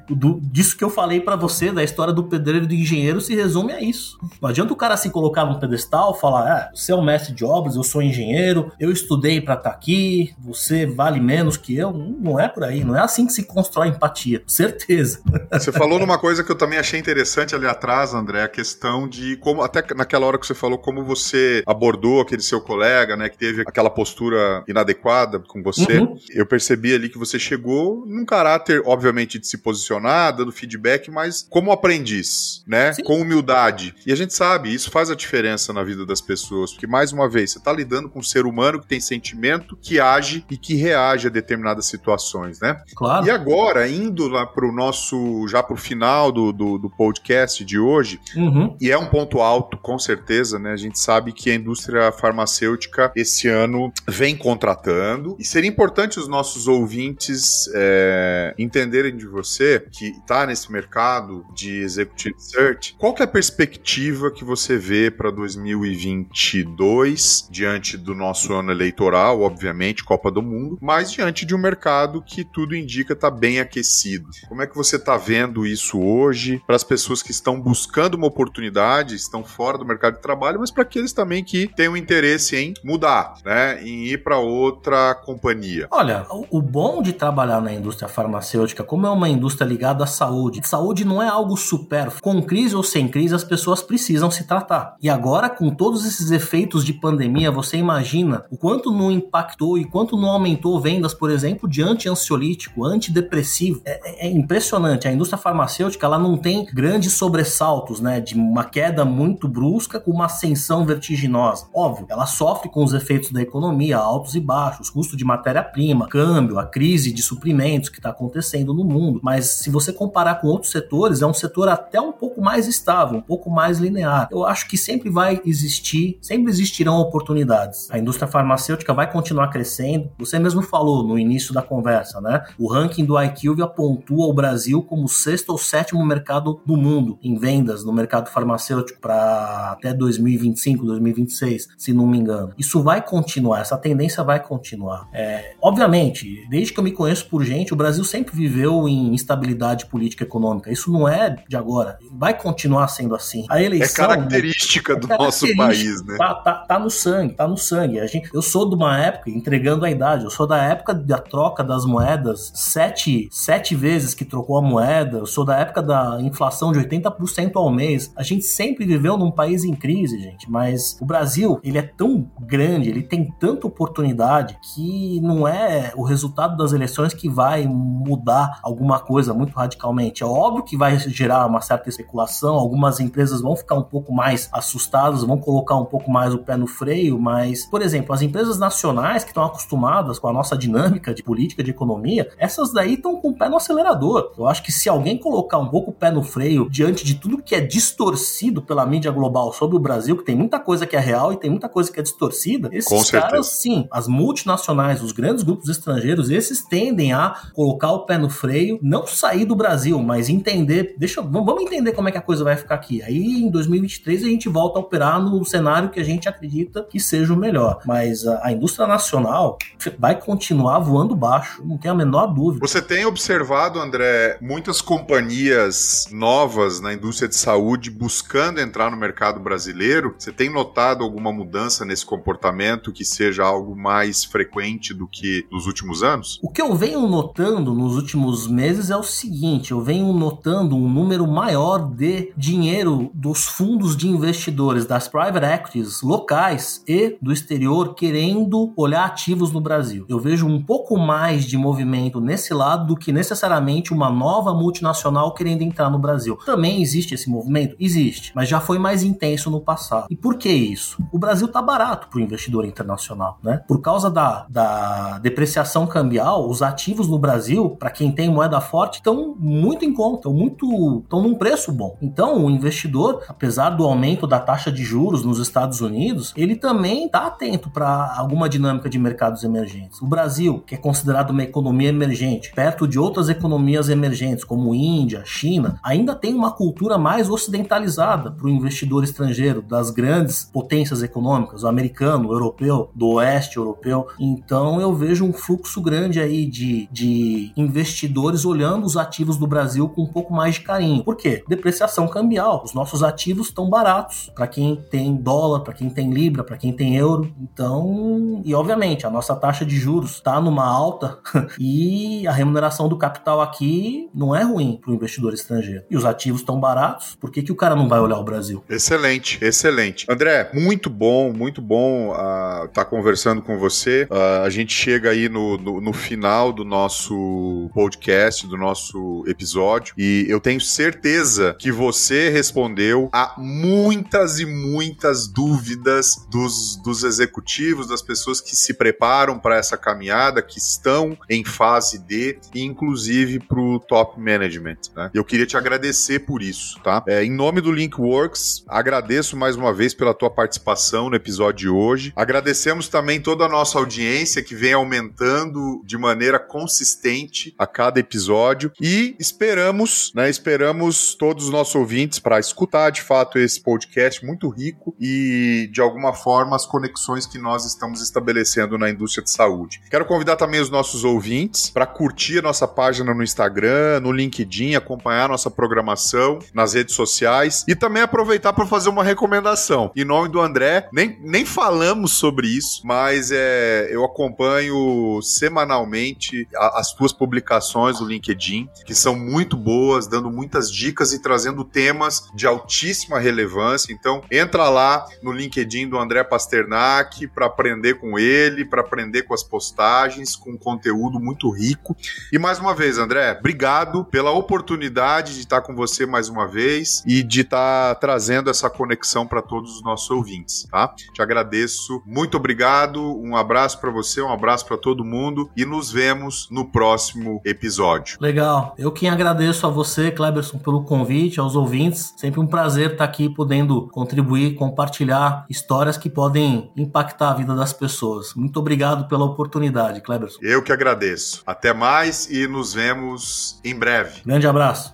do, disso que eu falei para você, da história do pedreiro e do engenheiro, se resume a isso. Não adianta o cara se colocar num pedestal, falar, ah, você é o mestre de obras, eu sou engenheiro, eu estudei para estar tá aqui, você vale menos que eu. Não é por aí, não é assim que se constrói empatia, certeza. [LAUGHS] Você falou numa coisa que eu também achei interessante ali atrás, André, a questão de como, até naquela hora que você falou, como você abordou aquele seu colega, né, que teve aquela postura inadequada com você. Uhum. Eu percebi ali que você chegou num caráter, obviamente, de se posicionar, dando feedback, mas como aprendiz, né? Sim. Com humildade. E a gente sabe, isso faz a diferença na vida das pessoas, porque mais uma vez, você está lidando com um ser humano que tem sentimento, que age e que reage a determinadas situações, né? Claro. E agora, indo lá para o nosso, já para o final do, do, do, podcast de hoje, uhum. e é um ponto alto, com certeza, né? A gente sabe que a indústria farmacêutica esse ano vem contratando, e seria importante os nossos ouvintes é, entenderem de você que está nesse mercado de executive search, qual é a perspectiva que você vê para 2022 diante do nosso ano eleitoral, obviamente, Copa do Mundo, mas diante de um mercado que tudo indica está bem aquecido. Como é que você está vendo isso hoje para as pessoas que estão buscando uma oportunidade, estão fora do mercado de trabalho, mas para aqueles também que têm um interesse em mudar, né, em ir para outra companhia? Olha, o bom de trabalhar na indústria farmacêutica, como é uma indústria ligada à saúde, saúde não é algo supérfluo. Com crise ou sem crise, as pessoas precisam se tratar. E agora, com todos esses efeitos de pandemia, você imagina o quanto não impactou e quanto não aumentou vendas, por exemplo, de anti-ansiolítico, antidepressivo. É, é, impressionante. A indústria farmacêutica ela não tem grandes sobressaltos, né? De uma queda muito brusca com uma ascensão vertiginosa. Óbvio, ela sofre com os efeitos da economia, altos e baixos, custo de matéria-prima, câmbio, a crise de suprimentos que está acontecendo no mundo. Mas se você comparar com outros setores, é um setor até um pouco mais estável, um pouco mais linear. Eu acho que sempre vai existir, sempre existirão oportunidades. A indústria farmacêutica vai continuar crescendo. Você mesmo falou no início da conversa, né? O ranking do IQVIA pontua o Brasil como o sexto ou sétimo mercado do mundo em vendas no mercado farmacêutico para até 2025, 2026, se não me engano. Isso vai continuar, essa tendência vai continuar. É, obviamente, desde que eu me conheço por gente, o Brasil sempre viveu em instabilidade política e econômica. Isso não é de agora. Vai continuar sendo assim. A eleição. É característica do é nosso país, né? Tá, tá, tá, no sangue, tá no sangue. A gente, eu sou de uma época, entregando a idade, eu sou da época da troca das moedas, sete, sete vezes que trocou a moeda, eu sou da época da inflação de 80% ao mês. A gente sempre viveu num país em crise, gente, mas o Brasil, ele é tão grande, ele tem tanta oportunidade que não é o resultado das eleições que vai mudar alguma coisa muito radicalmente. É óbvio que vai gerar uma certa especulação, algumas empresas vão ficar um pouco mais assustadas, vão colocar um pouco mais o pé no freio, mas, por exemplo, as empresas nacionais que estão acostumadas com a nossa dinâmica de política de economia, essas daí estão com o pé no acelerador. Eu acho que se alguém colocar um pouco o pé no freio diante de tudo que é distorcido pela mídia global sobre o Brasil, que tem muita coisa que é real e tem muita coisa que é distorcida, esses caras, sim, as multinacionais, os grandes grupos estrangeiros, esses tendem a colocar o pé no freio, não sair do Brasil, mas entender, deixa, vamos entender como é que a coisa vai ficar aqui. Aí em 2023 a gente volta a operar no cenário que a gente acredita que seja o melhor. Mas a, a indústria nacional vai continuar voando baixo, não tem a menor dúvida. Você tem observado, André, muitas companhias novas na indústria de saúde buscando entrar no mercado brasileiro? Você tem notado alguma mudança nesse comportamento que seja algo mais frequente do que nos últimos anos? O que eu venho notando nos últimos meses é o seguinte: eu venho notando um número maior de dinheiro dos fundos de investidores, das private equities locais e do exterior querendo olhar ativos no Brasil. Eu vejo um pouco mais de movimento nesse lado do que necessariamente uma nova multinacional querendo entrar no Brasil. Também existe esse movimento? Existe, mas já foi mais intenso no passado. E por que isso? O Brasil está barato para o investidor internacional, né? Por causa da, da depreciação cambial, os ativos no Brasil, para quem tem moeda forte, estão muito em conta, muito, estão num preço bom. Então, o investidor, apesar do aumento da taxa de juros nos Estados Unidos, ele também está atento para alguma dinâmica de mercados emergentes. O Brasil, que é considerado uma economia emergente, perto de outras economias emergentes como Índia, China, ainda tem uma cultura mais ocidentalizada para o investidor estrangeiro das grandes potências econômicas, o americano, o europeu, do oeste europeu. Então eu vejo um fluxo grande aí de, de investidores olhando os ativos do Brasil com um pouco mais de carinho. Por quê? Depreciação cambial. Os nossos ativos estão baratos para quem tem dólar, para quem tem libra, para quem tem euro. Então, e obviamente, a nossa taxa de juros está numa alta [LAUGHS] e a remuneração do capital aqui não é ruim para o investidor estrangeiro. E os ativos estão baratos, por que, que o cara não vai olhar o Brasil? Excelente, excelente. André, muito bom, muito bom estar uh, tá conversando com você. Uh, a gente chega aí no, no, no final do nosso podcast, do nosso episódio, e eu tenho certeza que você respondeu a muitas e muitas dúvidas dos, dos executivos, das pessoas que se preparam para essa caminhada, que estão em fase D, e inclusive para o top management. Né? Eu queria te agradecer por isso, tá? É, em nome do Linkworks, agradeço mais uma vez pela tua participação no episódio de hoje. Agradecemos também toda a nossa audiência que vem aumentando de maneira consistente a cada episódio e esperamos, né? Esperamos todos os nossos ouvintes para escutar de fato esse podcast muito rico e de alguma forma as conexões que nós estamos estabelecendo na indústria de saúde. Quero convidar também os nossos ouvintes para curtir a nossa página no Instagram, no LinkedIn, acompanhar nossa programação nas redes sociais e também aproveitar para fazer uma recomendação. Em nome do André, nem, nem falamos sobre isso, mas é, eu acompanho semanalmente as tuas publicações no LinkedIn, que são muito boas, dando muitas dicas e trazendo temas de altíssima relevância. Então, entra lá no LinkedIn do André Pasternak para aprender com ele, para aprender com as postagens, com conteúdo muito rico. E mais uma vez, André, obrigado pela oportunidade de estar com você mais uma vez e de estar trazendo essa conexão para todos os nossos ouvintes, tá? Te agradeço, muito obrigado, um abraço para você, um abraço para todo mundo e nos vemos no próximo episódio. Legal. Eu quem agradeço a você, Kleberson, pelo convite, aos ouvintes. Sempre um prazer estar aqui podendo contribuir, compartilhar histórias que podem impactar a vida das pessoas. Muito obrigado pela oportunidade, Kleberson. Eu que agradeço. Até mais e nos vemos em breve. Grande abraço.